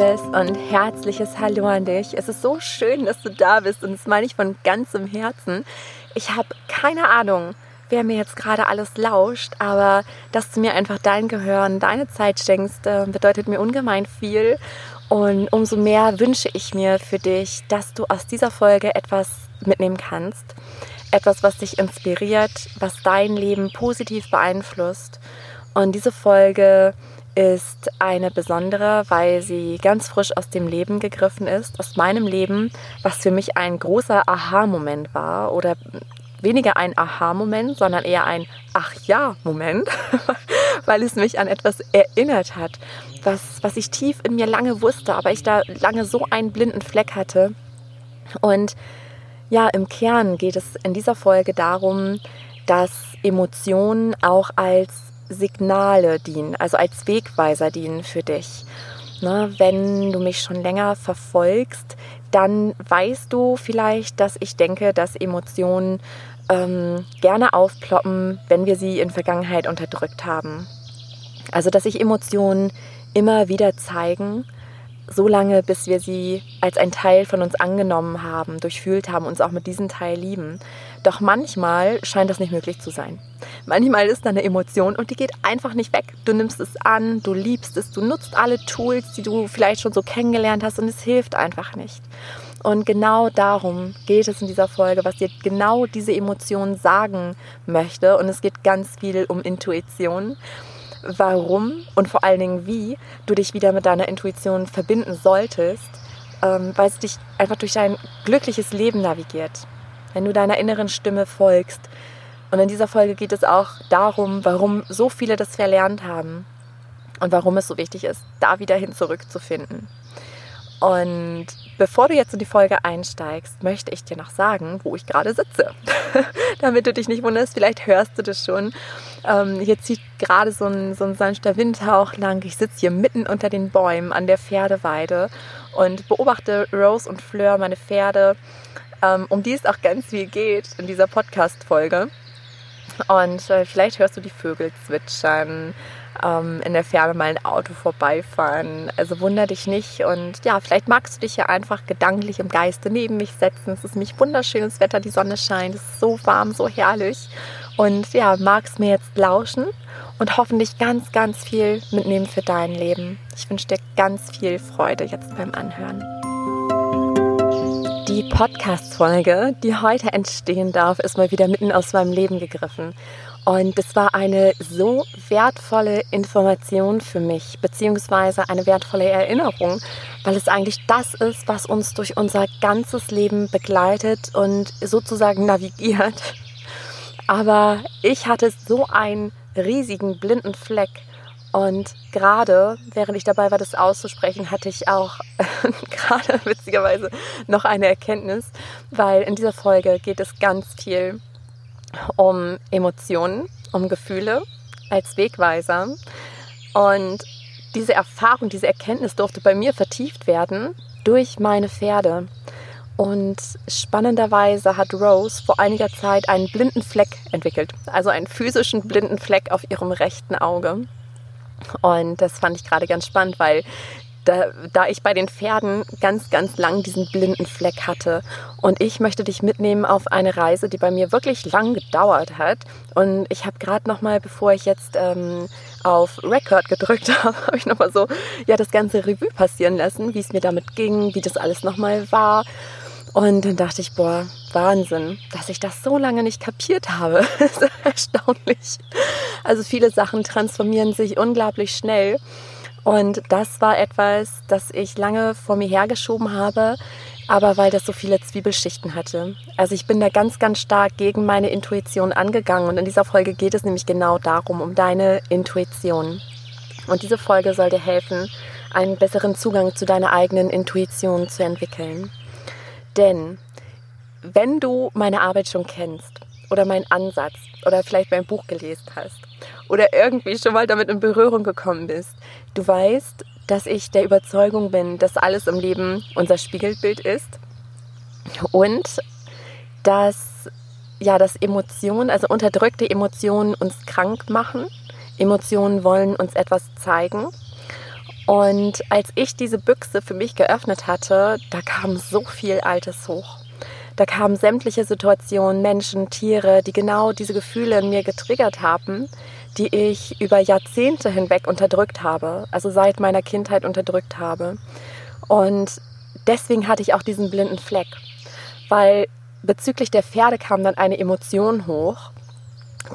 liebes und herzliches Hallo an dich. Es ist so schön, dass du da bist und das meine ich von ganzem Herzen. Ich habe keine Ahnung, wer mir jetzt gerade alles lauscht, aber dass du mir einfach dein Gehören, deine Zeit schenkst, äh, bedeutet mir ungemein viel. Und umso mehr wünsche ich mir für dich, dass du aus dieser Folge etwas mitnehmen kannst. Etwas, was dich inspiriert, was dein Leben positiv beeinflusst. Und diese Folge ist eine besondere, weil sie ganz frisch aus dem Leben gegriffen ist, aus meinem Leben, was für mich ein großer Aha-Moment war oder weniger ein Aha-Moment, sondern eher ein Ach ja-Moment, weil es mich an etwas erinnert hat, was, was ich tief in mir lange wusste, aber ich da lange so einen blinden Fleck hatte. Und ja, im Kern geht es in dieser Folge darum, dass Emotionen auch als Signale dienen, also als Wegweiser dienen für dich. Ne, wenn du mich schon länger verfolgst, dann weißt du vielleicht, dass ich denke, dass Emotionen ähm, gerne aufploppen, wenn wir sie in Vergangenheit unterdrückt haben. Also dass sich Emotionen immer wieder zeigen, so lange, bis wir sie als ein Teil von uns angenommen haben, durchfühlt haben, uns auch mit diesem Teil lieben. Doch manchmal scheint das nicht möglich zu sein. Manchmal ist da eine Emotion und die geht einfach nicht weg. Du nimmst es an, du liebst es, du nutzt alle Tools, die du vielleicht schon so kennengelernt hast und es hilft einfach nicht. Und genau darum geht es in dieser Folge, was dir genau diese Emotion sagen möchte. Und es geht ganz viel um Intuition warum und vor allen Dingen wie du dich wieder mit deiner Intuition verbinden solltest, ähm, weil es dich einfach durch dein glückliches Leben navigiert. Wenn du deiner inneren Stimme folgst. Und in dieser Folge geht es auch darum, warum so viele das verlernt haben und warum es so wichtig ist, da wieder hin zurückzufinden. Und bevor du jetzt in die Folge einsteigst, möchte ich dir noch sagen, wo ich gerade sitze. Damit du dich nicht wunderst, vielleicht hörst du das schon. Ähm, hier zieht gerade so ein, so ein sanfter Windhauch lang. Ich sitze hier mitten unter den Bäumen an der Pferdeweide und beobachte Rose und Fleur, meine Pferde, ähm, um die es auch ganz viel geht in dieser Podcast-Folge. Und äh, vielleicht hörst du die Vögel zwitschern ähm, in der Ferne mal ein Auto vorbeifahren. Also wunder dich nicht und ja, vielleicht magst du dich ja einfach gedanklich im Geiste neben mich setzen. Es ist nämlich wunderschönes Wetter, die Sonne scheint, es ist so warm, so herrlich. Und ja, magst mir jetzt lauschen und hoffentlich ganz, ganz viel mitnehmen für dein Leben. Ich wünsche dir ganz viel Freude jetzt beim Anhören. Die Podcast-Folge, die heute entstehen darf, ist mal wieder mitten aus meinem Leben gegriffen. Und es war eine so wertvolle Information für mich, beziehungsweise eine wertvolle Erinnerung, weil es eigentlich das ist, was uns durch unser ganzes Leben begleitet und sozusagen navigiert. Aber ich hatte so einen riesigen blinden Fleck. Und gerade, während ich dabei war, das auszusprechen, hatte ich auch gerade witzigerweise noch eine Erkenntnis, weil in dieser Folge geht es ganz viel um Emotionen, um Gefühle als Wegweiser. Und diese Erfahrung, diese Erkenntnis durfte bei mir vertieft werden durch meine Pferde. Und spannenderweise hat Rose vor einiger Zeit einen blinden Fleck entwickelt, also einen physischen blinden Fleck auf ihrem rechten Auge. Und das fand ich gerade ganz spannend, weil da, da ich bei den Pferden ganz, ganz lang diesen blinden Fleck hatte. Und ich möchte dich mitnehmen auf eine Reise, die bei mir wirklich lang gedauert hat. Und ich habe gerade noch mal, bevor ich jetzt ähm, auf Record gedrückt habe, habe ich noch mal so ja das ganze Revue passieren lassen, wie es mir damit ging, wie das alles noch mal war. Und dann dachte ich, boah, Wahnsinn, dass ich das so lange nicht kapiert habe. das ist erstaunlich. Also viele Sachen transformieren sich unglaublich schnell. Und das war etwas, das ich lange vor mir hergeschoben habe, aber weil das so viele Zwiebelschichten hatte. Also ich bin da ganz, ganz stark gegen meine Intuition angegangen und in dieser Folge geht es nämlich genau darum, um deine Intuition. Und diese Folge soll dir helfen, einen besseren Zugang zu deiner eigenen Intuition zu entwickeln. Denn wenn du meine Arbeit schon kennst oder meinen Ansatz oder vielleicht mein Buch gelesen hast oder irgendwie schon mal damit in Berührung gekommen bist. Du weißt, dass ich der Überzeugung bin, dass alles im Leben unser Spiegelbild ist und dass ja, dass Emotionen, also unterdrückte Emotionen uns krank machen. Emotionen wollen uns etwas zeigen Und als ich diese Büchse für mich geöffnet hatte, da kam so viel Altes hoch. Da kamen sämtliche Situationen, Menschen, Tiere, die genau diese Gefühle in mir getriggert haben, die ich über Jahrzehnte hinweg unterdrückt habe, also seit meiner Kindheit unterdrückt habe. Und deswegen hatte ich auch diesen blinden Fleck, weil bezüglich der Pferde kam dann eine Emotion hoch,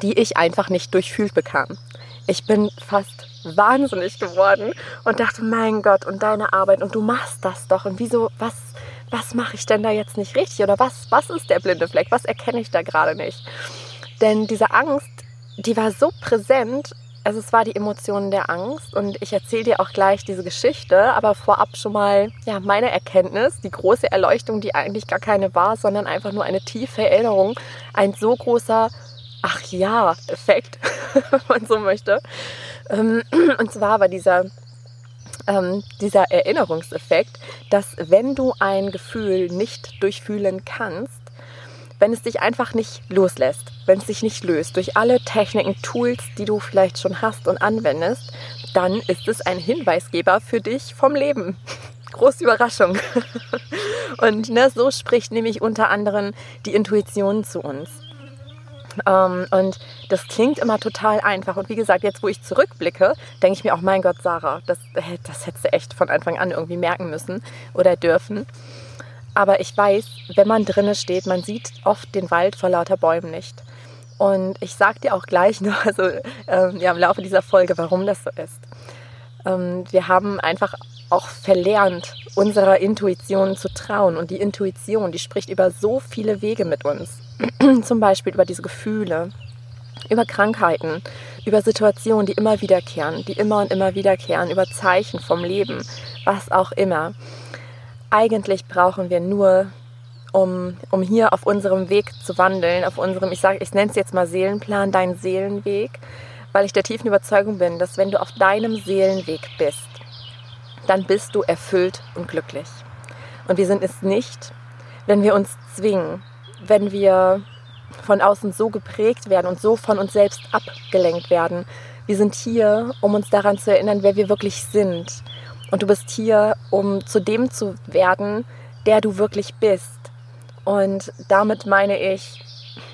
die ich einfach nicht durchfühlt bekam. Ich bin fast wahnsinnig geworden und dachte, mein Gott, und deine Arbeit und du machst das doch. Und wieso, was, was mache ich denn da jetzt nicht richtig? Oder was, was ist der blinde Fleck, was erkenne ich da gerade nicht? Denn diese Angst, die war so präsent, also es war die Emotion der Angst. Und ich erzähle dir auch gleich diese Geschichte, aber vorab schon mal ja meine Erkenntnis, die große Erleuchtung, die eigentlich gar keine war, sondern einfach nur eine tiefe Erinnerung, ein so großer Ach ja Effekt, wenn man so möchte. Ähm, und zwar war dieser ähm, dieser Erinnerungseffekt, dass wenn du ein Gefühl nicht durchfühlen kannst, wenn es dich einfach nicht loslässt, wenn es sich nicht löst durch alle Techniken, Tools, die du vielleicht schon hast und anwendest, dann ist es ein Hinweisgeber für dich vom Leben. Große Überraschung. Und ne, so spricht nämlich unter anderem die Intuition zu uns. Ähm, und das klingt immer total einfach. Und wie gesagt, jetzt wo ich zurückblicke, denke ich mir auch, mein Gott, Sarah, das, das hättest du echt von Anfang an irgendwie merken müssen oder dürfen. Aber ich weiß, wenn man drinnen steht, man sieht oft den Wald vor lauter Bäumen nicht. Und ich sage dir auch gleich noch, also ähm, ja, im Laufe dieser Folge, warum das so ist. Ähm, wir haben einfach auch verlernt, unserer Intuition zu trauen. Und die Intuition, die spricht über so viele Wege mit uns. Zum Beispiel über diese Gefühle, über Krankheiten, über Situationen, die immer wiederkehren, die immer und immer wiederkehren, über Zeichen vom Leben, was auch immer eigentlich brauchen wir nur, um, um hier auf unserem Weg zu wandeln, auf unserem, ich sage, ich nenne es jetzt mal Seelenplan, dein Seelenweg, weil ich der tiefen Überzeugung bin, dass wenn du auf deinem Seelenweg bist, dann bist du erfüllt und glücklich. Und wir sind es nicht, wenn wir uns zwingen, wenn wir von außen so geprägt werden und so von uns selbst abgelenkt werden. Wir sind hier, um uns daran zu erinnern, wer wir wirklich sind und du bist hier, um zu dem zu werden, der du wirklich bist. Und damit meine ich,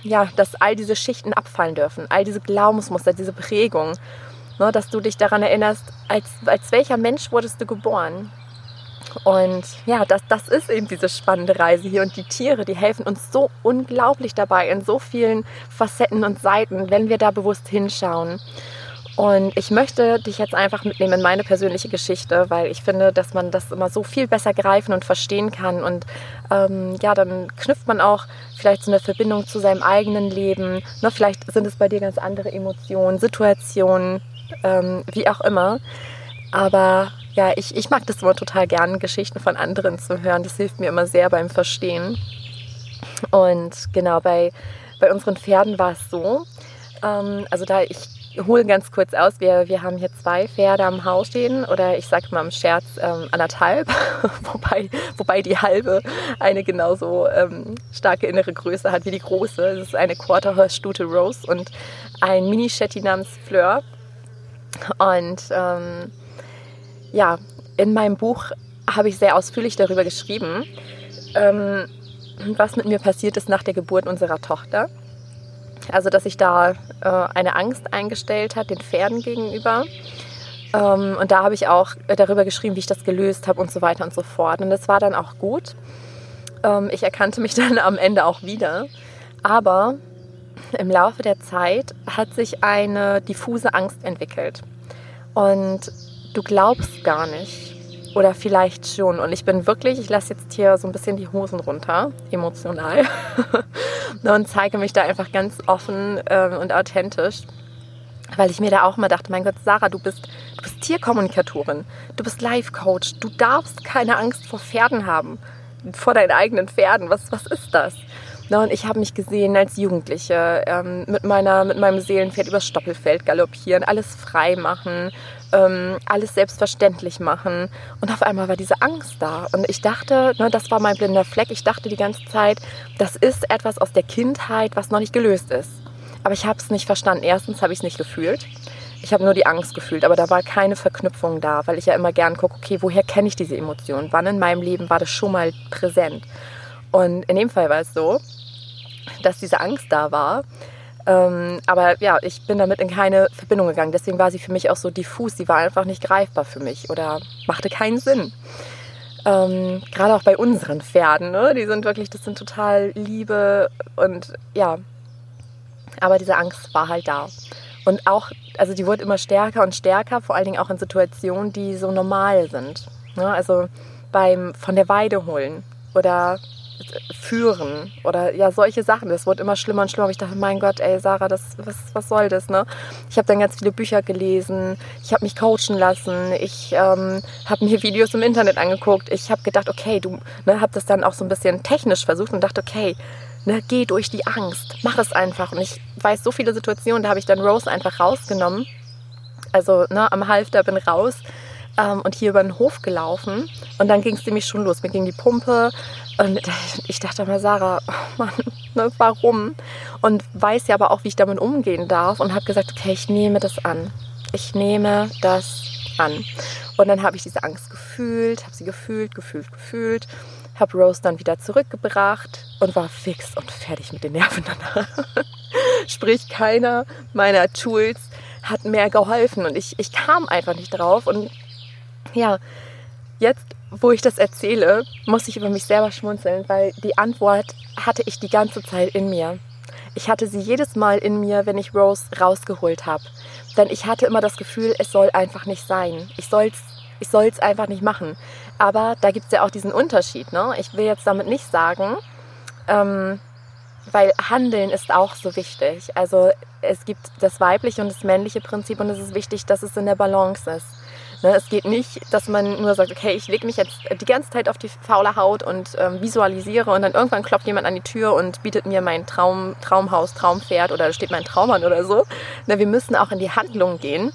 ja, dass all diese Schichten abfallen dürfen, all diese Glaubensmuster, diese Prägung, ne, dass du dich daran erinnerst, als, als welcher Mensch wurdest du geboren. Und ja, das, das ist eben diese spannende Reise hier. Und die Tiere, die helfen uns so unglaublich dabei in so vielen Facetten und Seiten, wenn wir da bewusst hinschauen. Und ich möchte dich jetzt einfach mitnehmen in meine persönliche Geschichte, weil ich finde, dass man das immer so viel besser greifen und verstehen kann. Und ähm, ja, dann knüpft man auch vielleicht so eine Verbindung zu seinem eigenen Leben. Ne, vielleicht sind es bei dir ganz andere Emotionen, Situationen, ähm, wie auch immer. Aber ja, ich, ich mag das immer total gern, Geschichten von anderen zu hören. Das hilft mir immer sehr beim Verstehen. Und genau, bei, bei unseren Pferden war es so. Ähm, also da ich hole ganz kurz aus. Wir, wir haben hier zwei Pferde am Haus stehen oder ich sage mal im Scherz ähm, anderthalb, wobei, wobei die halbe eine genauso ähm, starke innere Größe hat wie die große. Es ist eine Quarterhorse Stute Rose und ein Mini-Shetty namens Fleur. Und ähm, ja, in meinem Buch habe ich sehr ausführlich darüber geschrieben, ähm, was mit mir passiert ist nach der Geburt unserer Tochter. Also, dass sich da äh, eine Angst eingestellt hat den Pferden gegenüber. Ähm, und da habe ich auch darüber geschrieben, wie ich das gelöst habe und so weiter und so fort. Und das war dann auch gut. Ähm, ich erkannte mich dann am Ende auch wieder. Aber im Laufe der Zeit hat sich eine diffuse Angst entwickelt. Und du glaubst gar nicht, oder vielleicht schon. Und ich bin wirklich, ich lasse jetzt hier so ein bisschen die Hosen runter, emotional. und zeige mich da einfach ganz offen ähm, und authentisch. Weil ich mir da auch mal dachte, mein Gott, Sarah, du bist, du bist Tierkommunikatorin, du bist Life-Coach, du darfst keine Angst vor Pferden haben, vor deinen eigenen Pferden. Was, was ist das? Na, und ich habe mich gesehen als Jugendliche ähm, mit, meiner, mit meinem Seelenpferd übers Stoppelfeld galoppieren, alles frei machen, ähm, alles selbstverständlich machen. Und auf einmal war diese Angst da. Und ich dachte, ne, das war mein blinder Fleck, ich dachte die ganze Zeit, das ist etwas aus der Kindheit, was noch nicht gelöst ist. Aber ich habe es nicht verstanden. Erstens habe ich es nicht gefühlt. Ich habe nur die Angst gefühlt, aber da war keine Verknüpfung da, weil ich ja immer gern gucke, okay, woher kenne ich diese Emotion? Wann in meinem Leben war das schon mal präsent? Und in dem Fall war es so, dass diese Angst da war. Ähm, aber ja, ich bin damit in keine Verbindung gegangen. Deswegen war sie für mich auch so diffus. Sie war einfach nicht greifbar für mich oder machte keinen Sinn. Ähm, Gerade auch bei unseren Pferden, ne? die sind wirklich, das sind total Liebe und ja. Aber diese Angst war halt da. Und auch, also die wurde immer stärker und stärker, vor allen Dingen auch in Situationen, die so normal sind. Ne? Also beim von der Weide holen oder führen oder ja, solche Sachen. Das wurde immer schlimmer und schlimmer. Ich dachte, mein Gott, ey, Sarah, das, was, was soll das, ne? Ich habe dann ganz viele Bücher gelesen, ich habe mich coachen lassen, ich ähm, habe mir Videos im Internet angeguckt. Ich habe gedacht, okay, du ne, habe das dann auch so ein bisschen technisch versucht und dachte, okay, ne, geh durch die Angst, mach es einfach. Und ich weiß so viele Situationen, da habe ich dann Rose einfach rausgenommen. Also ne, am Halfter bin raus ähm, und hier über den Hof gelaufen. Und dann ging es nämlich schon los. Mir ging die Pumpe und ich dachte mal, Sarah, oh Mann, ne, warum? Und weiß ja aber auch, wie ich damit umgehen darf und habe gesagt, okay, ich nehme das an. Ich nehme das an. Und dann habe ich diese Angst gefühlt, habe sie gefühlt, gefühlt, gefühlt, habe Rose dann wieder zurückgebracht und war fix und fertig mit den Nerven danach. Sprich, keiner meiner Tools hat mehr geholfen und ich, ich kam einfach nicht drauf. Und ja, jetzt, wo ich das erzähle, muss ich über mich selber schmunzeln, weil die Antwort hatte ich die ganze Zeit in mir. Ich hatte sie jedes Mal in mir, wenn ich Rose rausgeholt habe. Denn ich hatte immer das Gefühl, es soll einfach nicht sein. Ich soll es ich soll's einfach nicht machen. Aber da gibt es ja auch diesen Unterschied. Ne? Ich will jetzt damit nicht sagen, ähm, weil Handeln ist auch so wichtig. Also es gibt das weibliche und das männliche Prinzip und es ist wichtig, dass es in der Balance ist. Ne, es geht nicht, dass man nur sagt, okay, ich lege mich jetzt die ganze Zeit auf die faule Haut und ähm, visualisiere und dann irgendwann klopft jemand an die Tür und bietet mir mein Traum, Traumhaus, Traumpferd oder steht mein Traum an oder so. Ne, wir müssen auch in die Handlung gehen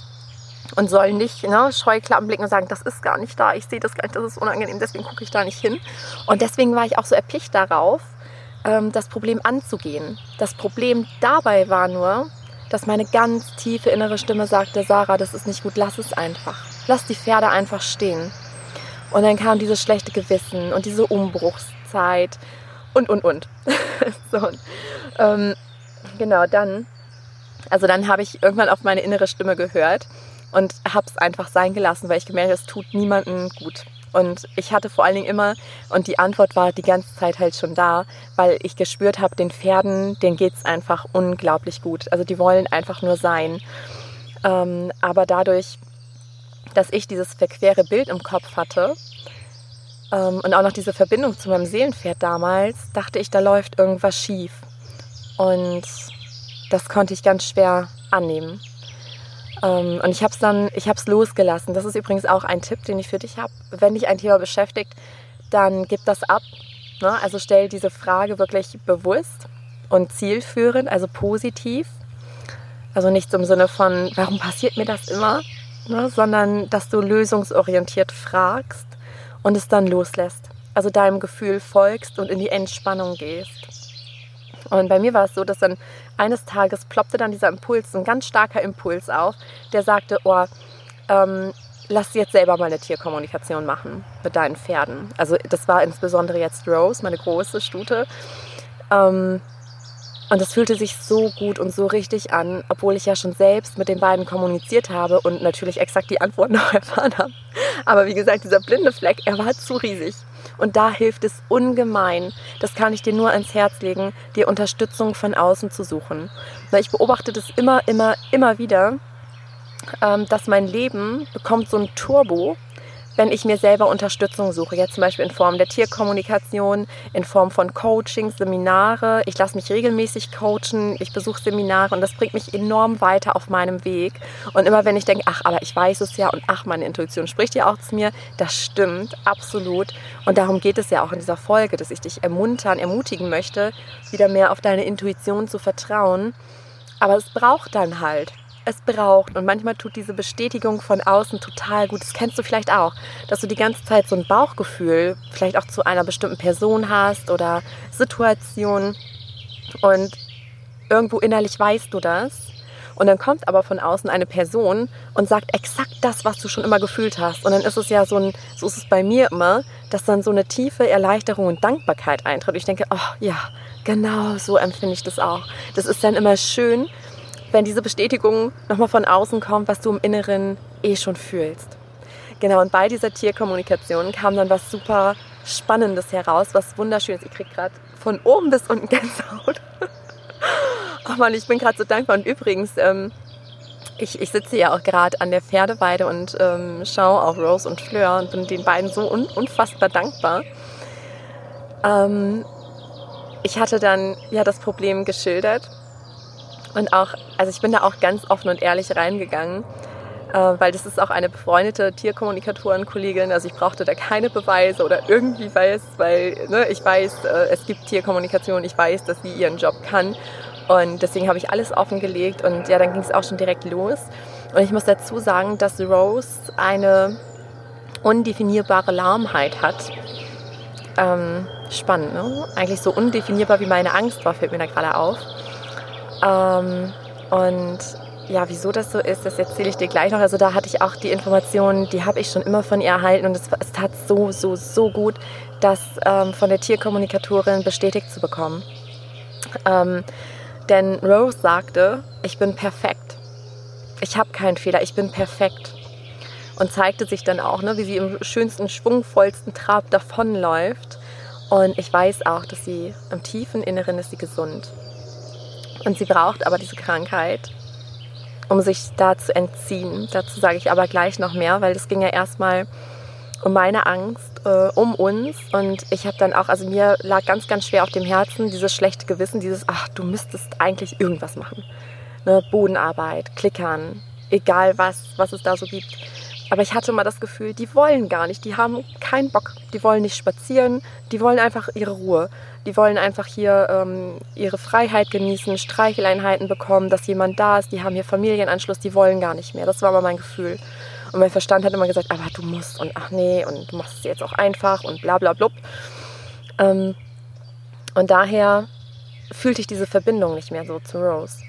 und sollen nicht ne, Scheuklappen blicken und sagen, das ist gar nicht da, ich sehe das gar nicht, das ist unangenehm, deswegen gucke ich da nicht hin. Und deswegen war ich auch so erpicht darauf, ähm, das Problem anzugehen. Das Problem dabei war nur, dass meine ganz tiefe innere Stimme sagte, Sarah, das ist nicht gut, lass es einfach lass die Pferde einfach stehen. Und dann kam dieses schlechte Gewissen und diese Umbruchszeit und, und, und. so, ähm, genau, dann, also dann habe ich irgendwann auf meine innere Stimme gehört und habe es einfach sein gelassen, weil ich gemerkt habe, es tut niemandem gut. Und ich hatte vor allen Dingen immer, und die Antwort war die ganze Zeit halt schon da, weil ich gespürt habe, den Pferden, denen geht es einfach unglaublich gut. Also die wollen einfach nur sein. Ähm, aber dadurch dass ich dieses verquere Bild im Kopf hatte ähm, und auch noch diese Verbindung zu meinem Seelenpferd damals, dachte ich, da läuft irgendwas schief. Und das konnte ich ganz schwer annehmen. Ähm, und ich habe es dann, ich habe es losgelassen. Das ist übrigens auch ein Tipp, den ich für dich habe. Wenn dich ein Thema beschäftigt, dann gib das ab. Ne? Also stell diese Frage wirklich bewusst und zielführend, also positiv. Also nicht im Sinne von, warum passiert mir das immer, ne, sondern dass du lösungsorientiert fragst und es dann loslässt. Also deinem Gefühl folgst und in die Entspannung gehst. Und bei mir war es so, dass dann eines Tages ploppte dann dieser Impuls, ein ganz starker Impuls auf, der sagte, oh, ähm, lass jetzt selber mal eine Tierkommunikation machen mit deinen Pferden. Also das war insbesondere jetzt Rose, meine große Stute. Ähm, und das fühlte sich so gut und so richtig an, obwohl ich ja schon selbst mit den beiden kommuniziert habe und natürlich exakt die Antwort noch erfahren habe. Aber wie gesagt, dieser blinde Fleck, er war zu riesig. Und da hilft es ungemein, das kann ich dir nur ans Herz legen, dir Unterstützung von außen zu suchen. Ich beobachte das immer, immer, immer wieder, ähm, dass mein Leben bekommt so ein Turbo, wenn ich mir selber Unterstützung suche, jetzt zum Beispiel in Form der Tierkommunikation, in Form von Coaching, Seminare. Ich lasse mich regelmäßig coachen, ich besuche Seminare und das bringt mich enorm weiter auf meinem Weg. Und immer wenn ich denke, ach, aber ich weiß es ja und ach, meine Intuition spricht ja auch zu mir, das stimmt, absolut. Und darum geht es ja auch in dieser Folge, dass ich dich ermuntern, ermutigen möchte, wieder mehr auf deine Intuition zu vertrauen. Aber es braucht dann halt es braucht. Und manchmal tut diese Bestätigung von außen total gut. Das kennst du vielleicht auch, dass du die ganze Zeit so ein Bauchgefühl vielleicht auch zu einer bestimmten Person hast oder Situation und irgendwo innerlich weißt du das. Und dann kommt aber von außen eine Person und sagt exakt das, was du schon immer gefühlt hast. Und dann ist es ja so ein, so ist es bei mir immer, dass dann so eine tiefe Erleichterung und Dankbarkeit eintritt. Und ich denke, oh ja, genau so empfinde ich das auch. Das ist dann immer schön, wenn diese Bestätigung nochmal von außen kommt, was du im Inneren eh schon fühlst. Genau, und bei dieser Tierkommunikation kam dann was super Spannendes heraus, was wunderschönes. Ich kriege gerade von oben bis unten Gänsehaut. oh Mann, ich bin gerade so dankbar. Und übrigens, ähm, ich, ich sitze ja auch gerade an der Pferdeweide und ähm, schaue auf Rose und Fleur und bin den beiden so un unfassbar dankbar. Ähm, ich hatte dann ja das Problem geschildert und auch, also ich bin da auch ganz offen und ehrlich reingegangen äh, weil das ist auch eine befreundete Tierkommunikatorenkollegin. Also ich brauchte da keine Beweise oder irgendwie weiß, weil ne, ich weiß, äh, es gibt Tierkommunikation, ich weiß, dass sie ihren Job kann. Und deswegen habe ich alles offengelegt und ja, dann ging es auch schon direkt los. Und ich muss dazu sagen, dass Rose eine undefinierbare Lahmheit hat. Ähm, spannend, ne? Eigentlich so undefinierbar wie meine Angst war, fällt mir da gerade auf. Ähm, und ja, wieso das so ist, das erzähle ich dir gleich noch. Also da hatte ich auch die Informationen, die habe ich schon immer von ihr erhalten und es, es tat so, so, so gut, das ähm, von der Tierkommunikatorin bestätigt zu bekommen. Ähm, denn Rose sagte, ich bin perfekt. Ich habe keinen Fehler, ich bin perfekt. Und zeigte sich dann auch, ne, wie sie im schönsten, schwungvollsten Trab davonläuft. Und ich weiß auch, dass sie im tiefen Inneren ist sie gesund. Und sie braucht aber diese Krankheit, um sich da zu entziehen. Dazu sage ich aber gleich noch mehr, weil es ging ja erstmal um meine Angst, äh, um uns. Und ich habe dann auch, also mir lag ganz, ganz schwer auf dem Herzen dieses schlechte Gewissen, dieses, ach, du müsstest eigentlich irgendwas machen. Ne? Bodenarbeit, Klickern, egal was, was es da so gibt. Aber ich hatte mal das Gefühl, die wollen gar nicht, die haben keinen Bock, die wollen nicht spazieren, die wollen einfach ihre Ruhe. Die wollen einfach hier ähm, ihre Freiheit genießen, Streicheleinheiten bekommen, dass jemand da ist, die haben hier Familienanschluss, die wollen gar nicht mehr. Das war mal mein Gefühl. Und mein Verstand hat immer gesagt, aber du musst und ach nee, und du machst es jetzt auch einfach und bla bla blub. Ähm, und daher fühlte ich diese Verbindung nicht mehr so zu Rose.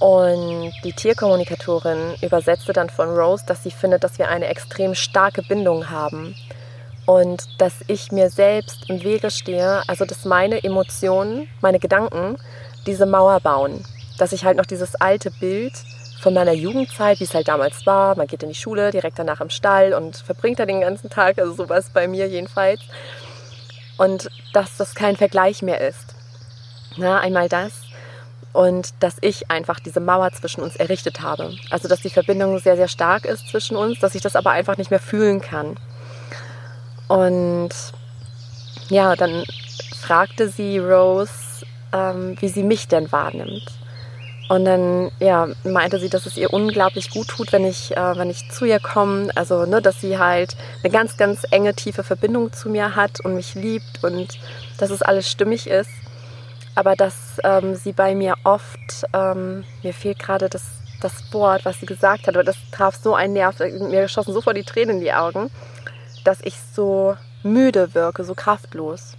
Und die Tierkommunikatorin übersetzte dann von Rose, dass sie findet, dass wir eine extrem starke Bindung haben und dass ich mir selbst im Wege stehe, also dass meine Emotionen, meine Gedanken diese Mauer bauen. Dass ich halt noch dieses alte Bild von meiner Jugendzeit, wie es halt damals war, man geht in die Schule, direkt danach im Stall und verbringt da den ganzen Tag, also sowas bei mir jedenfalls. Und dass das kein Vergleich mehr ist. Na, einmal das und dass ich einfach diese Mauer zwischen uns errichtet habe. Also dass die Verbindung sehr, sehr stark ist zwischen uns, dass ich das aber einfach nicht mehr fühlen kann. Und ja, dann fragte sie Rose, ähm, wie sie mich denn wahrnimmt. Und dann ja, meinte sie, dass es ihr unglaublich gut tut, wenn ich, äh, wenn ich zu ihr komme. Also, ne, dass sie halt eine ganz, ganz enge, tiefe Verbindung zu mir hat und mich liebt und dass es alles stimmig ist aber dass ähm, sie bei mir oft, ähm, mir fehlt gerade das, das Wort, was sie gesagt hat, aber das traf so einen Nerv, mir schossen sofort die Tränen in die Augen, dass ich so müde wirke, so kraftlos.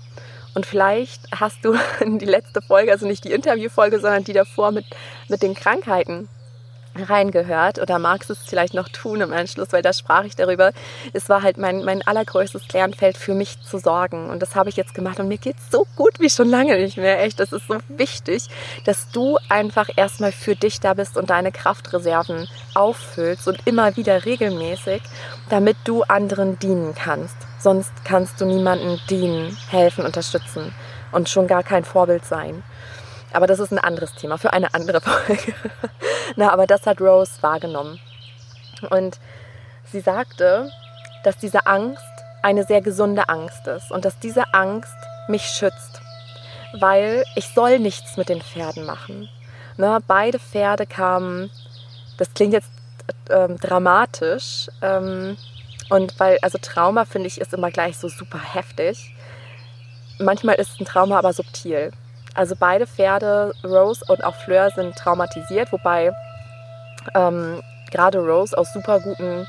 Und vielleicht hast du die letzte Folge, also nicht die Interviewfolge, sondern die davor mit, mit den Krankheiten reingehört oder magst es vielleicht noch tun im Anschluss, weil da sprach ich darüber. Es war halt mein, mein allergrößtes Lernfeld für mich zu sorgen und das habe ich jetzt gemacht und mir geht so gut wie schon lange nicht mehr. Echt, das ist so wichtig, dass du einfach erstmal für dich da bist und deine Kraftreserven auffüllst und immer wieder regelmäßig, damit du anderen dienen kannst. Sonst kannst du niemandem dienen, helfen, unterstützen und schon gar kein Vorbild sein. Aber das ist ein anderes Thema für eine andere Folge. Na, aber das hat Rose wahrgenommen. Und sie sagte, dass diese Angst eine sehr gesunde Angst ist und dass diese Angst mich schützt, weil ich soll nichts mit den Pferden machen. Na, beide Pferde kamen, das klingt jetzt ähm, dramatisch ähm, und weil, also Trauma finde ich ist immer gleich so super heftig. Manchmal ist ein Trauma aber subtil. Also beide Pferde, Rose und auch Fleur, sind traumatisiert, wobei ähm, gerade Rose aus super guten,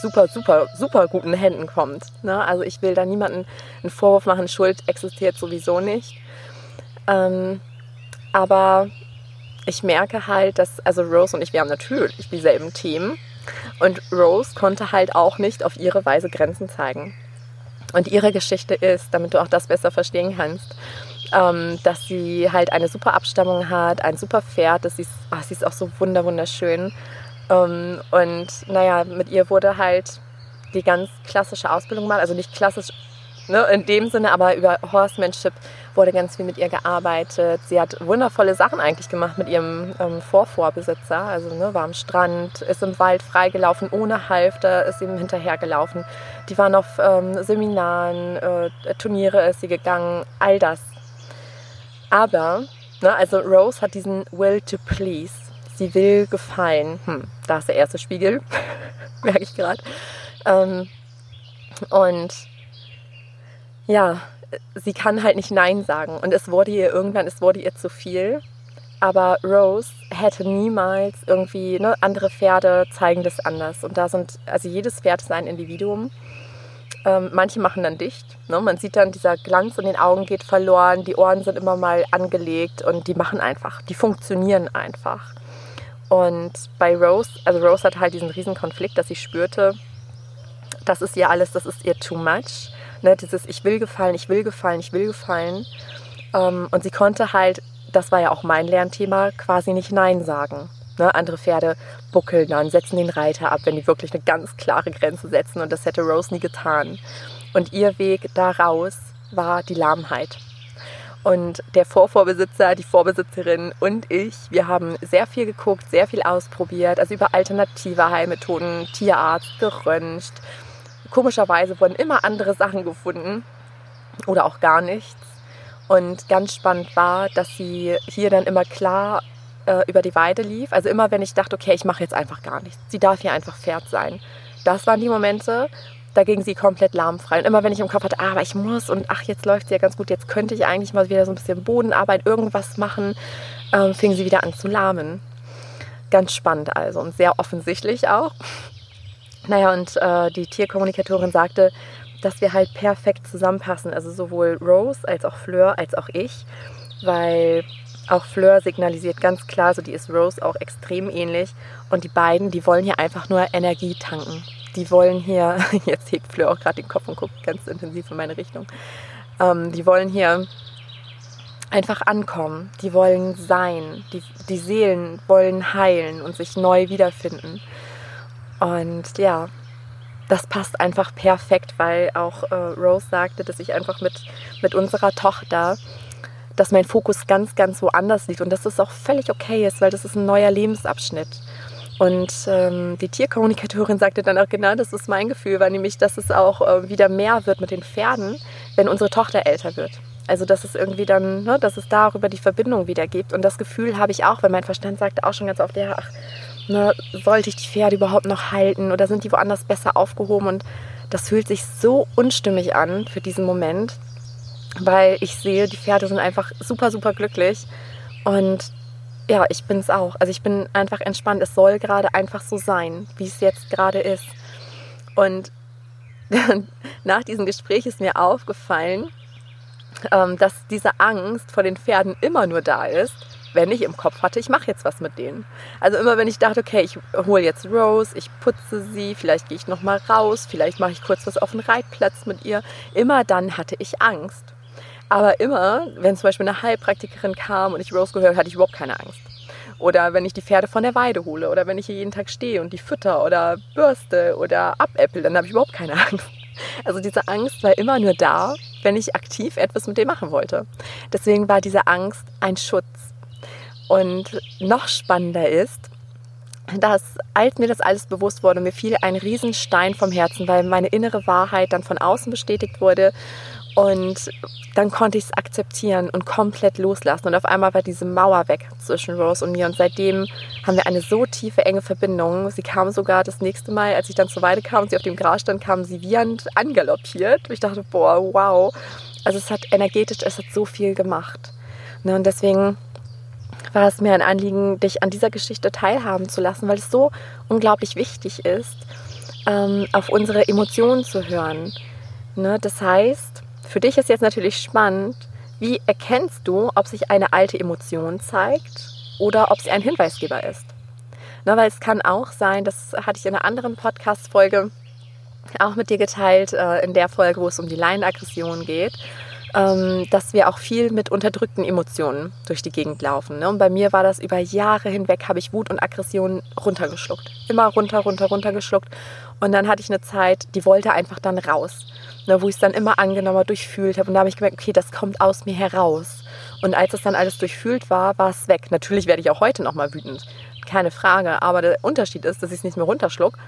super, super, super guten Händen kommt. Ne? Also ich will da niemanden einen Vorwurf machen, Schuld existiert sowieso nicht. Ähm, aber ich merke halt, dass, also Rose und ich, wir haben natürlich dieselben Themen. Und Rose konnte halt auch nicht auf ihre Weise Grenzen zeigen. Und ihre Geschichte ist, damit du auch das besser verstehen kannst, ähm, dass sie halt eine super Abstammung hat, ein super Pferd. Das ist, ach, sie ist auch so wunderschön. Ähm, und naja, mit ihr wurde halt die ganz klassische Ausbildung mal, also nicht klassisch ne, in dem Sinne, aber über Horsemanship wurde ganz viel mit ihr gearbeitet. Sie hat wundervolle Sachen eigentlich gemacht mit ihrem ähm, Vorvorbesitzer. Also ne, war am Strand, ist im Wald freigelaufen, ohne Halfter, ist ihm hinterhergelaufen. Die waren auf ähm, Seminaren, äh, Turniere ist sie gegangen, all das. Aber, ne, also Rose hat diesen Will to Please sie will gefallen. Hm, da ist der erste Spiegel, merke ich gerade. Ähm, und ja, sie kann halt nicht Nein sagen. Und es wurde ihr irgendwann, es wurde ihr zu viel. Aber Rose hätte niemals irgendwie, ne, andere Pferde zeigen das anders. Und da sind, also jedes Pferd ist ein Individuum. Ähm, manche machen dann dicht. Ne? Man sieht dann, dieser Glanz in den Augen geht verloren, die Ohren sind immer mal angelegt und die machen einfach, die funktionieren einfach. Und bei Rose, also Rose hat halt diesen riesen Konflikt, dass sie spürte, das ist ihr alles, das ist ihr too much. Ne, dieses Ich will gefallen, ich will gefallen, ich will gefallen. Ähm, und sie konnte halt, das war ja auch mein Lernthema, quasi nicht Nein sagen. Ne, andere Pferde buckeln dann, setzen den Reiter ab, wenn die wirklich eine ganz klare Grenze setzen. Und das hätte Rose nie getan. Und ihr Weg daraus war die Lahmheit. Und der Vorvorbesitzer, die Vorbesitzerin und ich, wir haben sehr viel geguckt, sehr viel ausprobiert, also über alternative Heilmethoden, Tierarzt, geröntgt. Komischerweise wurden immer andere Sachen gefunden oder auch gar nichts. Und ganz spannend war, dass sie hier dann immer klar äh, über die Weide lief. Also immer, wenn ich dachte, okay, ich mache jetzt einfach gar nichts. Sie darf hier einfach Pferd sein. Das waren die Momente, da ging sie komplett lahmfrei. Und immer wenn ich im Kopf hatte, ah, aber ich muss und ach, jetzt läuft sie ja ganz gut, jetzt könnte ich eigentlich mal wieder so ein bisschen Bodenarbeit, irgendwas machen, ähm, fing sie wieder an zu lahmen. Ganz spannend also und sehr offensichtlich auch. Naja, und äh, die Tierkommunikatorin sagte, dass wir halt perfekt zusammenpassen, also sowohl Rose als auch Fleur als auch ich, weil auch Fleur signalisiert ganz klar, so die ist Rose auch extrem ähnlich. Und die beiden, die wollen hier einfach nur Energie tanken. Die wollen hier, jetzt hebt Fleur auch gerade den Kopf und guckt ganz intensiv in meine Richtung, ähm, die wollen hier einfach ankommen, die wollen sein, die, die Seelen wollen heilen und sich neu wiederfinden. Und ja, das passt einfach perfekt, weil auch äh, Rose sagte, dass ich einfach mit, mit unserer Tochter, dass mein Fokus ganz, ganz woanders liegt und dass das auch völlig okay ist, weil das ist ein neuer Lebensabschnitt. Und ähm, die Tierkommunikatorin sagte dann auch genau, das ist mein Gefühl, war nämlich, dass es auch äh, wieder mehr wird mit den Pferden, wenn unsere Tochter älter wird. Also dass es irgendwie dann, ne, dass es darüber die Verbindung wieder gibt. Und das Gefühl habe ich auch, weil mein Verstand sagte auch schon ganz oft, ja, ach, ne, sollte ich die Pferde überhaupt noch halten oder sind die woanders besser aufgehoben? Und das fühlt sich so unstimmig an für diesen Moment, weil ich sehe, die Pferde sind einfach super, super glücklich. Und ja, ich bin es auch. Also ich bin einfach entspannt. Es soll gerade einfach so sein, wie es jetzt gerade ist. Und nach diesem Gespräch ist mir aufgefallen, ähm, dass diese Angst vor den Pferden immer nur da ist, wenn ich im Kopf hatte, ich mache jetzt was mit denen. Also immer wenn ich dachte, okay, ich hole jetzt Rose, ich putze sie, vielleicht gehe ich noch mal raus, vielleicht mache ich kurz was auf den Reitplatz mit ihr, immer dann hatte ich Angst. Aber immer, wenn zum Beispiel eine Heilpraktikerin kam und ich Rose gehört, hatte ich überhaupt keine Angst. Oder wenn ich die Pferde von der Weide hole oder wenn ich hier jeden Tag stehe und die fütter oder bürste oder abäppel, dann habe ich überhaupt keine Angst. Also diese Angst war immer nur da, wenn ich aktiv etwas mit dem machen wollte. Deswegen war diese Angst ein Schutz. Und noch spannender ist, dass als mir das alles bewusst wurde, mir fiel ein Riesenstein vom Herzen, weil meine innere Wahrheit dann von außen bestätigt wurde und dann konnte ich es akzeptieren und komplett loslassen. Und auf einmal war diese Mauer weg zwischen Rose und mir. Und seitdem haben wir eine so tiefe, enge Verbindung. Sie kam sogar das nächste Mal, als ich dann zur Weide kam und sie auf dem Gras stand, kam sie wiehernd angaloppiert. Und ich dachte, boah, wow. Also es hat energetisch, es hat so viel gemacht. Ne, und deswegen war es mir ein Anliegen, dich an dieser Geschichte teilhaben zu lassen, weil es so unglaublich wichtig ist, ähm, auf unsere Emotionen zu hören. Ne, das heißt, für dich ist jetzt natürlich spannend, wie erkennst du, ob sich eine alte Emotion zeigt oder ob sie ein Hinweisgeber ist. Na, weil es kann auch sein, das hatte ich in einer anderen Podcast-Folge auch mit dir geteilt, äh, in der Folge, wo es um die Laienaggression geht, ähm, dass wir auch viel mit unterdrückten Emotionen durch die Gegend laufen. Ne? Und bei mir war das über Jahre hinweg, habe ich Wut und Aggression runtergeschluckt. Immer runter, runter, runtergeschluckt. Und dann hatte ich eine Zeit, die wollte einfach dann raus. Ne? Wo ich es dann immer angenommen, durchfühlt habe. Und da habe ich gemerkt, okay, das kommt aus mir heraus. Und als es dann alles durchfühlt war, war es weg. Natürlich werde ich auch heute noch mal wütend. Keine Frage. Aber der Unterschied ist, dass ich es nicht mehr runterschluck,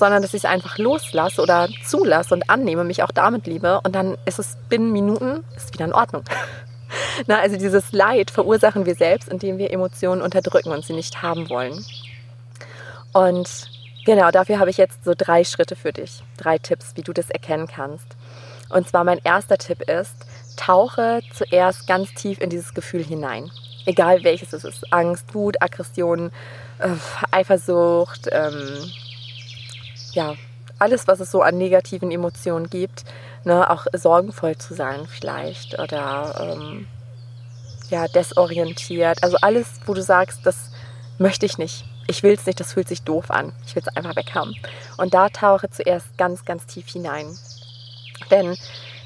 sondern dass ich es einfach loslasse oder zulasse und annehme, mich auch damit liebe und dann ist es binnen Minuten ist wieder in Ordnung. Na, also dieses Leid verursachen wir selbst, indem wir Emotionen unterdrücken und sie nicht haben wollen. Und genau dafür habe ich jetzt so drei Schritte für dich, drei Tipps, wie du das erkennen kannst. Und zwar mein erster Tipp ist, tauche zuerst ganz tief in dieses Gefühl hinein. Egal welches es ist. Angst, Wut, Aggression, äh, Eifersucht, ähm, ja, alles, was es so an negativen Emotionen gibt, ne, auch sorgenvoll zu sein vielleicht oder ähm, ja, desorientiert. Also alles, wo du sagst, das möchte ich nicht. Ich will es nicht, das fühlt sich doof an. Ich will es einfach weghaben. Und da tauche zuerst ganz, ganz tief hinein. Denn,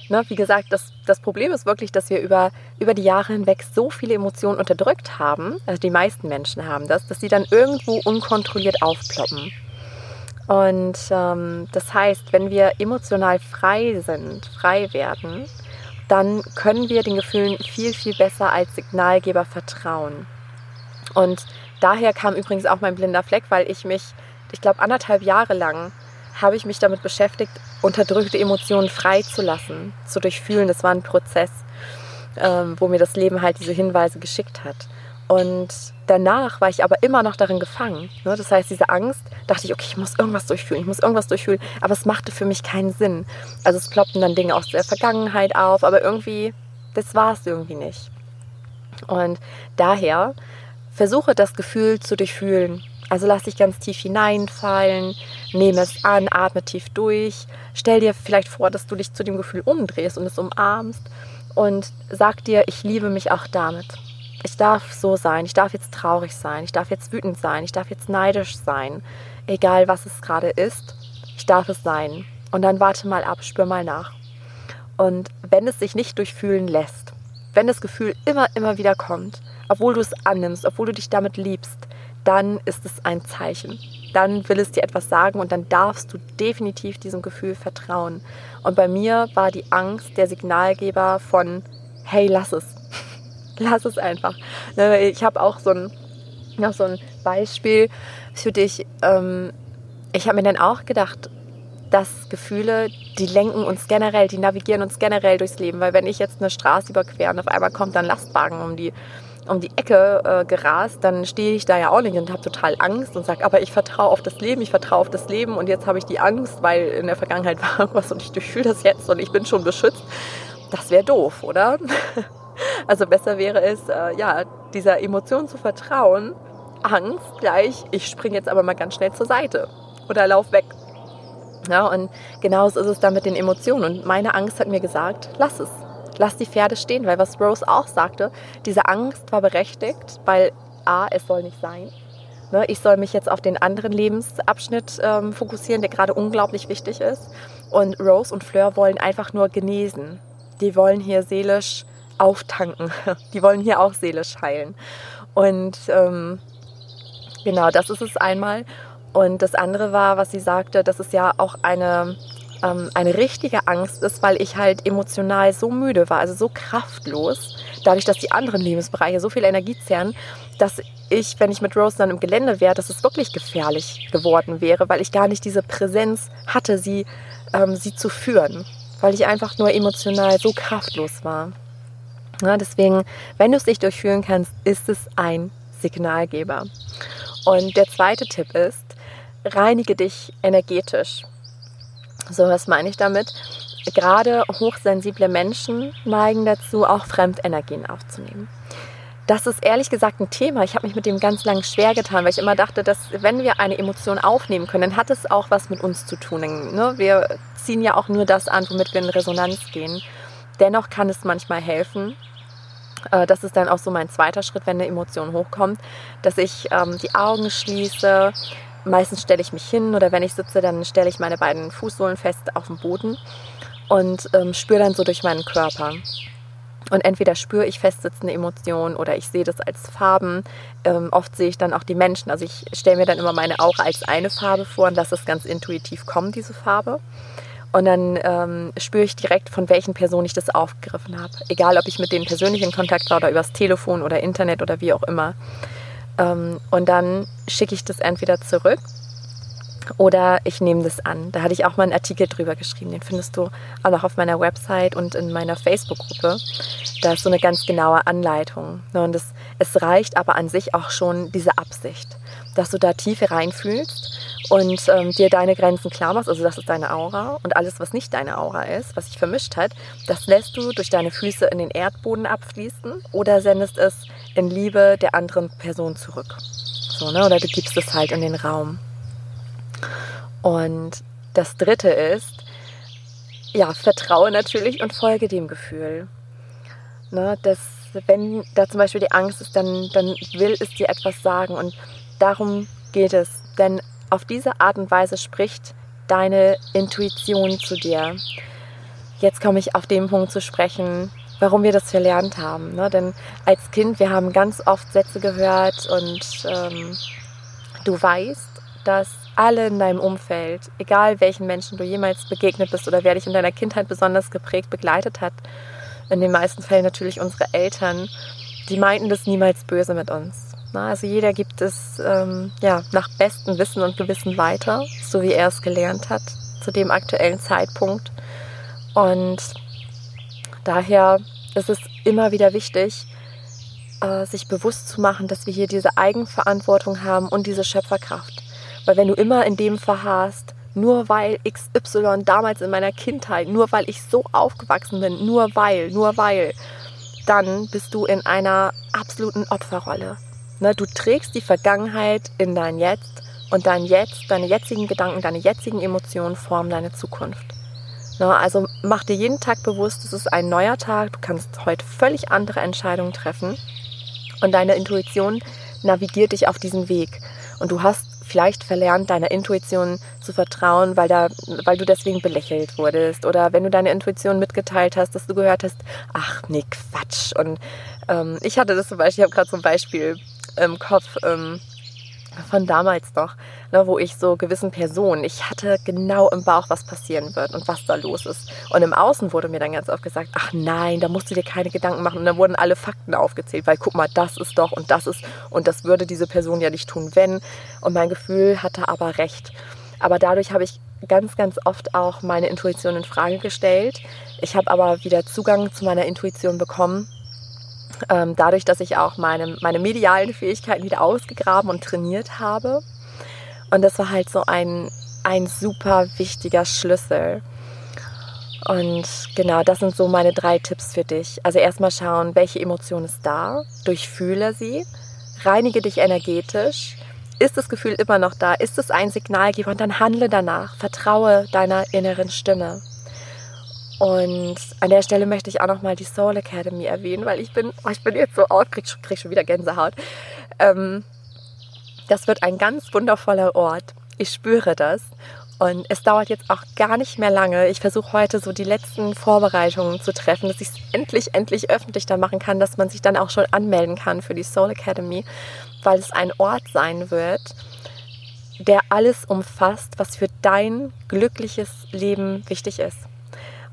ne, wie gesagt, das, das Problem ist wirklich, dass wir über, über die Jahre hinweg so viele Emotionen unterdrückt haben, also die meisten Menschen haben das, dass sie dann irgendwo unkontrolliert aufploppen. Und ähm, das heißt, wenn wir emotional frei sind, frei werden, dann können wir den Gefühlen viel, viel besser als Signalgeber vertrauen. Und daher kam übrigens auch mein blinder Fleck, weil ich mich, ich glaube, anderthalb Jahre lang habe ich mich damit beschäftigt, unterdrückte Emotionen freizulassen, zu durchfühlen. Das war ein Prozess, ähm, wo mir das Leben halt diese Hinweise geschickt hat. Und danach war ich aber immer noch darin gefangen. Ne? Das heißt, diese Angst, dachte ich, okay, ich muss irgendwas durchfühlen, ich muss irgendwas durchfühlen, aber es machte für mich keinen Sinn. Also es ploppten dann Dinge aus der Vergangenheit auf, aber irgendwie, das war es irgendwie nicht. Und daher versuche das Gefühl zu durchfühlen. Also lass dich ganz tief hineinfallen, nehme es an, atme tief durch. Stell dir vielleicht vor, dass du dich zu dem Gefühl umdrehst und es umarmst und sag dir, ich liebe mich auch damit ich darf so sein, ich darf jetzt traurig sein, ich darf jetzt wütend sein, ich darf jetzt neidisch sein, egal was es gerade ist, ich darf es sein. Und dann warte mal ab, spür mal nach. Und wenn es sich nicht durchfühlen lässt, wenn das Gefühl immer, immer wieder kommt, obwohl du es annimmst, obwohl du dich damit liebst, dann ist es ein Zeichen. Dann will es dir etwas sagen und dann darfst du definitiv diesem Gefühl vertrauen. Und bei mir war die Angst der Signalgeber von, hey, lass es, lass es einfach. Ne, ich habe auch so ein, noch so ein Beispiel für dich. Ähm, ich habe mir dann auch gedacht, dass Gefühle, die lenken uns generell, die navigieren uns generell durchs Leben. Weil wenn ich jetzt eine Straße überquere und auf einmal kommt dann Lastwagen um die, um die Ecke äh, gerast, dann stehe ich da ja auch nicht und habe total Angst und sage, aber ich vertraue auf das Leben, ich vertraue auf das Leben und jetzt habe ich die Angst, weil in der Vergangenheit war irgendwas und ich durchfühle das jetzt und ich bin schon beschützt. Das wäre doof, oder? Also besser wäre es, äh, ja, dieser Emotion zu vertrauen. Angst gleich, ich springe jetzt aber mal ganz schnell zur Seite oder lauf weg. Ja, und genauso ist es dann mit den Emotionen. Und meine Angst hat mir gesagt, lass es. Lass die Pferde stehen, weil was Rose auch sagte, diese Angst war berechtigt, weil A, es soll nicht sein. Ne, ich soll mich jetzt auf den anderen Lebensabschnitt ähm, fokussieren, der gerade unglaublich wichtig ist. Und Rose und Fleur wollen einfach nur genesen. Die wollen hier seelisch auftanken. Die wollen hier auch seelisch heilen. Und ähm, genau, das ist es einmal. Und das andere war, was sie sagte, dass es ja auch eine, ähm, eine richtige Angst ist, weil ich halt emotional so müde war, also so kraftlos, dadurch, dass die anderen Lebensbereiche so viel Energie zehren, dass ich, wenn ich mit Rose dann im Gelände wäre, dass es wirklich gefährlich geworden wäre, weil ich gar nicht diese Präsenz hatte, sie, ähm, sie zu führen, weil ich einfach nur emotional so kraftlos war. Ja, deswegen, wenn du es nicht durchführen kannst, ist es ein Signalgeber. Und der zweite Tipp ist, reinige dich energetisch. So, was meine ich damit? Gerade hochsensible Menschen neigen dazu, auch Fremdenergien aufzunehmen. Das ist ehrlich gesagt ein Thema. Ich habe mich mit dem ganz lang schwer getan, weil ich immer dachte, dass wenn wir eine Emotion aufnehmen können, dann hat es auch was mit uns zu tun. Ne? Wir ziehen ja auch nur das an, womit wir in Resonanz gehen. Dennoch kann es manchmal helfen, Äh, das ist dann auch so mein zweiter Schritt, wenn eine Emotion hochkommt, dass ich ähm, die Augen schließe. Meistens stelle ich mich hin oder wenn ich sitze, dann stelle ich meine beiden Fußsohlen fest auf dem Boden und ähm, spüre dann so durch meinen Körper. Und entweder spüre ich festsitzende Emotionen oder ich sehe das als Farben. Ähm, oft sehe ich dann auch die Menschen. Also ich stelle mir dann immer meine Aura als eine Farbe vor und lasse es ganz intuitiv kommen, diese Farbe. Und dann ähm, spüre ich direkt, von welchen Personen ich das aufgegriffen habe. Egal, ob ich mit denen persönlich in Kontakt war oder übers Telefon oder Internet oder wie auch immer. Ähm, und dann schicke ich das entweder zurück oder ich nehme das an. Da hatte ich auch mal einen Artikel drüber geschrieben. Den findest du auch noch auf meiner Website und in meiner Facebook-Gruppe. Da ist so eine ganz genaue Anleitung. Und es, es reicht aber an sich auch schon diese Absicht, dass du da tiefer reinfühlst und ähm, dir deine Grenzen klar machst, also das ist deine Aura und alles, was nicht deine Aura ist, was sich vermischt hat, das lässt du durch deine Füße in den Erdboden abfließen oder sendest es in Liebe der anderen Person zurück. So, ne? Oder du gibst es halt in den Raum. Und das dritte ist, ja, vertraue natürlich und folge dem Gefühl. Ne, dass, wenn da zum Beispiel die Angst ist, dann, dann will es dir etwas sagen und darum geht es. Denn auf diese Art und Weise spricht deine Intuition zu dir. Jetzt komme ich auf den Punkt zu sprechen, warum wir das verlernt haben. Ne? Denn als Kind, wir haben ganz oft Sätze gehört und ähm, du weißt, dass alle in deinem Umfeld, egal welchen Menschen du jemals begegnet bist oder wer dich in deiner Kindheit besonders geprägt begleitet hat, in den meisten Fällen natürlich unsere Eltern, die meinten das niemals böse mit uns. Also jeder gibt es ähm, ja, nach bestem Wissen und Gewissen weiter, so wie er es gelernt hat zu dem aktuellen Zeitpunkt. Und daher ist es immer wieder wichtig, äh, sich bewusst zu machen, dass wir hier diese Eigenverantwortung haben und diese Schöpferkraft. Weil wenn du immer in dem verharrst, nur weil XY damals in meiner Kindheit, nur weil ich so aufgewachsen bin, nur weil, nur weil, dann bist du in einer absoluten Opferrolle. Ne, du trägst die Vergangenheit in dein Jetzt und dein Jetzt, deine jetzigen Gedanken, deine jetzigen Emotionen formen deine Zukunft. Ne, also mach dir jeden Tag bewusst, es ist ein neuer Tag, du kannst heute völlig andere Entscheidungen treffen und deine Intuition navigiert dich auf diesen Weg. Und du hast vielleicht verlernt, deiner Intuition zu vertrauen, weil, da, weil du deswegen belächelt wurdest. Oder wenn du deine Intuition mitgeteilt hast, dass du gehört hast, ach nee, Quatsch. Und ähm, ich hatte das zum Beispiel, ich habe gerade so ein Beispiel im Kopf ähm, von damals noch, ne, wo ich so gewissen Personen, ich hatte genau im Bauch, was passieren wird und was da los ist. Und im Außen wurde mir dann ganz oft gesagt, ach nein, da musst du dir keine Gedanken machen. Und dann wurden alle Fakten aufgezählt, weil guck mal, das ist doch und das ist und das würde diese Person ja nicht tun, wenn. Und mein Gefühl hatte aber recht. Aber dadurch habe ich ganz, ganz oft auch meine Intuition in Frage gestellt. Ich habe aber wieder Zugang zu meiner Intuition bekommen ähm, dadurch, dass ich auch meine, meine medialen Fähigkeiten wieder ausgegraben und trainiert habe. Und das war halt so ein, ein super wichtiger Schlüssel. Und genau, das sind so meine drei Tipps für dich. Also erstmal schauen, welche Emotion ist da, durchfühle sie, reinige dich energetisch. Ist das Gefühl immer noch da? Ist es ein Signalgeber? Und dann handle danach. Vertraue deiner inneren Stimme. Und an der Stelle möchte ich auch nochmal die Soul Academy erwähnen, weil ich bin, oh, ich bin jetzt so auf, krieg, krieg schon wieder Gänsehaut. Ähm, das wird ein ganz wundervoller Ort. Ich spüre das. Und es dauert jetzt auch gar nicht mehr lange. Ich versuche heute so die letzten Vorbereitungen zu treffen, dass ich es endlich, endlich öffentlich da machen kann, dass man sich dann auch schon anmelden kann für die Soul Academy, weil es ein Ort sein wird, der alles umfasst, was für dein glückliches Leben wichtig ist.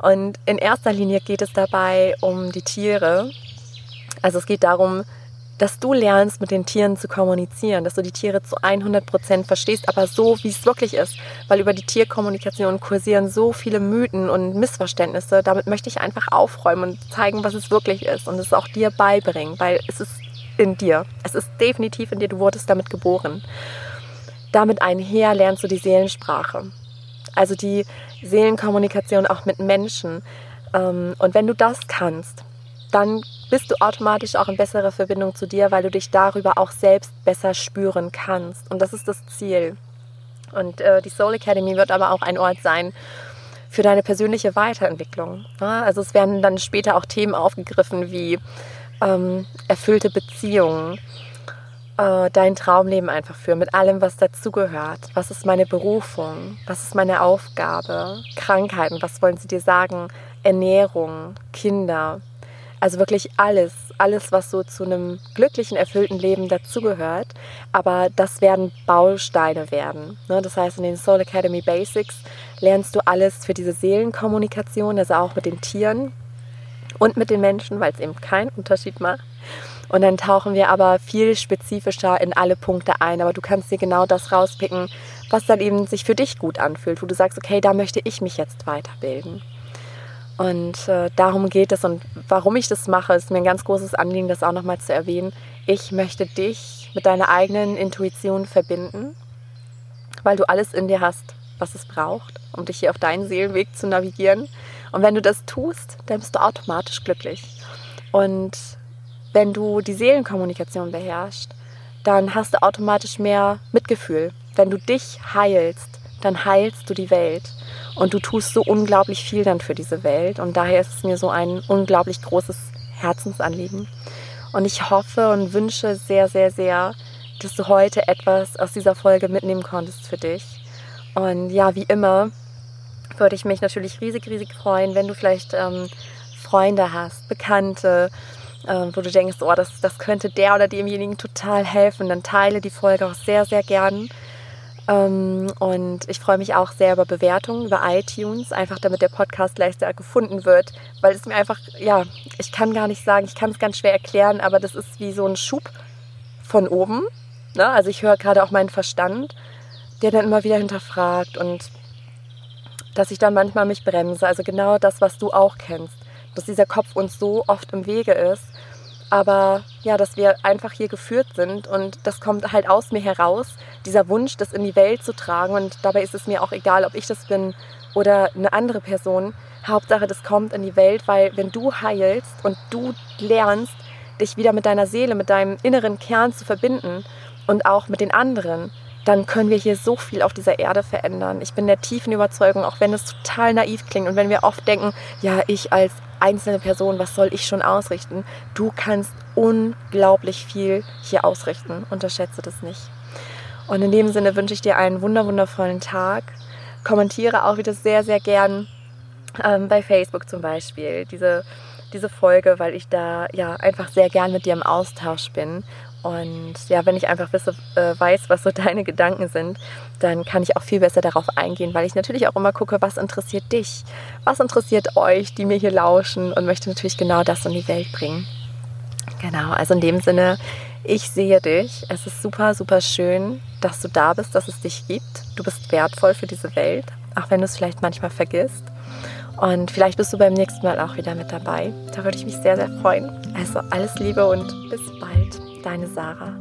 Und in erster Linie geht es dabei um die Tiere. Also es geht darum, dass du lernst, mit den Tieren zu kommunizieren, dass du die Tiere zu 100 Prozent verstehst, aber so, wie es wirklich ist. Weil über die Tierkommunikation kursieren so viele Mythen und Missverständnisse. Damit möchte ich einfach aufräumen und zeigen, was es wirklich ist und es auch dir beibringen, weil es ist in dir. Es ist definitiv in dir. Du wurdest damit geboren. Damit einher lernst du die Seelensprache. Also die Seelenkommunikation auch mit Menschen. Ähm, und wenn du das kannst, dann bist du automatisch auch in besserer Verbindung zu dir, weil du dich darüber auch selbst besser spüren kannst. Und das ist das Ziel. Und äh, die Soul Academy wird aber auch ein Ort sein für deine persönliche Weiterentwicklung. Also es werden dann später auch Themen aufgegriffen wie ähm, erfüllte Beziehungen, äh, dein Traumleben einfach führen, mit allem, was dazugehört. Was ist meine Berufung? Was ist meine Aufgabe? Krankheiten, was wollen sie dir sagen? Ernährung, Kinder. Also wirklich alles, alles, was so zu einem glücklichen, erfüllten Leben dazugehört. Aber das werden Bausteine werden. Ne? Das heißt, in den Soul Academy Basics lernst du alles für diese Seelenkommunikation, also auch mit den Tieren und mit den Menschen, weil es eben keinen Unterschied macht. Und dann tauchen wir aber viel spezifischer in alle Punkte ein. Aber du kannst dir genau das rauspicken, was dann eben sich für dich gut anfühlt, wo du sagst, okay, da möchte ich mich jetzt weiterbilden. Und äh, darum geht es. Und warum ich das mache, ist mir ein ganz großes Anliegen, das auch nochmal zu erwähnen. Ich möchte dich mit deiner eigenen Intuition verbinden, weil du alles in dir hast, was es braucht, um dich hier auf deinen Seelenweg zu navigieren. Und wenn du das tust, dann bist du automatisch glücklich. Und wenn du die Seelenkommunikation beherrschst, dann hast du automatisch mehr Mitgefühl. Wenn du dich heilst, dann heilst du die Welt. Und du tust so unglaublich viel dann für diese Welt. Und daher ist es mir so ein unglaublich großes Herzensanliegen. Und ich hoffe und wünsche sehr, sehr, sehr, dass du heute etwas aus dieser Folge mitnehmen konntest für dich. Und ja, wie immer würde ich mich natürlich riesig, riesig freuen, wenn du vielleicht ähm, Freunde hast, Bekannte, wo du denkst, oh, das, das könnte der oder demjenigen total helfen, dann teile die Folge auch sehr, sehr gern. Ähm, und ich freue mich auch sehr über Bewertungen über iTunes, einfach damit der Podcast leichter gefunden wird, weil es mir einfach, ja, ich kann gar nicht sagen, ich kann es ganz schwer erklären, aber das ist wie so ein Schub von oben. Ne? Also ich höre gerade auch meinen Verstand, der dann immer wieder hinterfragt und dass ich dann manchmal mich bremse. Also genau das, was du auch kennst dass dieser Kopf uns so oft im Wege ist. Aber ja, dass wir einfach hier geführt sind und das kommt halt aus mir heraus, dieser Wunsch, das in die Welt zu tragen. Und dabei ist es mir auch egal, ob ich das bin oder eine andere Person. Hauptsache, das kommt in die Welt, weil wenn du heilst und du lernst, dich wieder mit deiner Seele, mit deinem inneren Kern zu verbinden und auch mit den anderen, dann können wir hier so viel auf dieser Erde verändern. Ich bin der tiefen Überzeugung, auch wenn es total naiv klingt und wenn wir oft denken, ja, ich als einzelne Person, was soll ich schon ausrichten? Du kannst unglaublich viel hier ausrichten. Unterschätze das nicht. Und in dem Sinne wünsche ich dir einen wunderwundervollen Tag. Kommentiere auch wieder sehr, sehr gern ähm, bei Facebook zum Beispiel diese, diese Folge, weil ich da ja einfach sehr gern mit dir im Austausch bin und ja, wenn ich einfach wisse, äh, weiß, was so deine Gedanken sind, dann kann ich auch viel besser darauf eingehen, weil ich natürlich auch immer gucke, was interessiert dich, was interessiert euch, die mir hier lauschen und möchte natürlich genau das in die Welt bringen. Genau, also in dem Sinne, ich sehe dich. Es ist super, super schön, dass du da bist, dass es dich gibt. Du bist wertvoll für diese Welt, auch wenn du es vielleicht manchmal vergisst. Und vielleicht bist du beim nächsten Mal auch wieder mit dabei. Da würde ich mich sehr, sehr freuen. Also alles Liebe und bis bald. Deine Sarah.